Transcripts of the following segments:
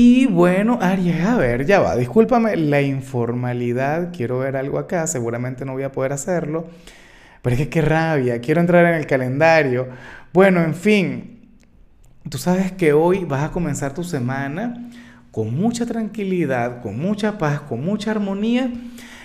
Y bueno, Aries, a ver, ya va, discúlpame la informalidad, quiero ver algo acá, seguramente no voy a poder hacerlo, pero es que qué rabia, quiero entrar en el calendario. Bueno, en fin, tú sabes que hoy vas a comenzar tu semana con mucha tranquilidad, con mucha paz, con mucha armonía,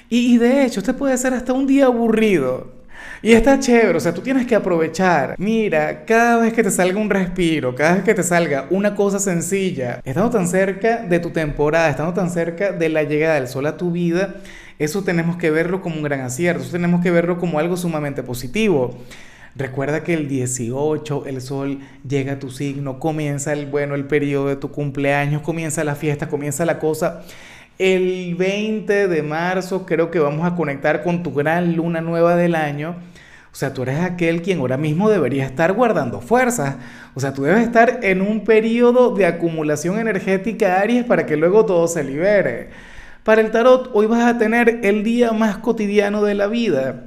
y, de hecho, este puede ser hasta un día aburrido. Y está chévere, o sea, tú tienes que aprovechar. Mira, cada vez que te salga un respiro, cada vez que te salga una cosa sencilla, estando tan cerca de tu temporada, estando tan cerca de la llegada del sol a tu vida, eso tenemos que verlo como un gran acierto, eso tenemos que verlo como algo sumamente positivo. Recuerda que el 18 el sol llega a tu signo, comienza el bueno el periodo de tu cumpleaños, comienza la fiesta, comienza la cosa. El 20 de marzo creo que vamos a conectar con tu gran luna nueva del año o sea, tú eres aquel quien ahora mismo debería estar guardando fuerzas. O sea, tú debes estar en un periodo de acumulación energética Aries para que luego todo se libere. Para el tarot, hoy vas a tener el día más cotidiano de la vida.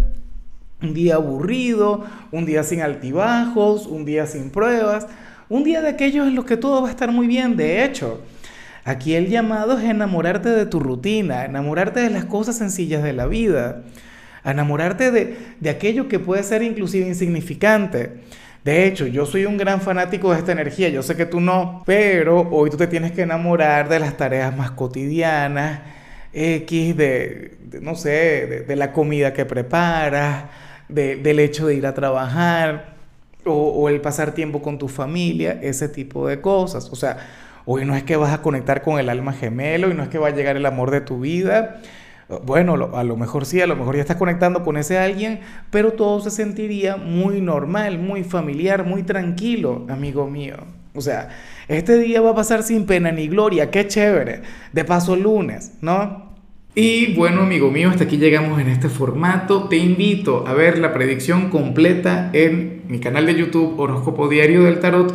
Un día aburrido, un día sin altibajos, un día sin pruebas, un día de aquellos en los que todo va a estar muy bien. De hecho, aquí el llamado es enamorarte de tu rutina, enamorarte de las cosas sencillas de la vida enamorarte de, de aquello que puede ser inclusive insignificante. De hecho, yo soy un gran fanático de esta energía, yo sé que tú no, pero hoy tú te tienes que enamorar de las tareas más cotidianas, X, de, no sé, de, la comida que preparas, del hecho de ir a trabajar, o, el pasar tiempo con tu familia, ese tipo de cosas. O sea, hoy no es que vas a conectar con el alma gemelo y no es que va a llegar el amor de tu vida, bueno, a lo mejor sí, a lo mejor ya estás conectando con ese alguien, pero todo se sentiría muy normal, muy familiar, muy tranquilo, amigo mío. O sea, este día va a pasar sin pena ni gloria, qué chévere. De paso lunes, ¿no? Y bueno, amigo mío, hasta aquí llegamos en este formato. Te invito a ver la predicción completa en mi canal de YouTube Horóscopo Diario del Tarot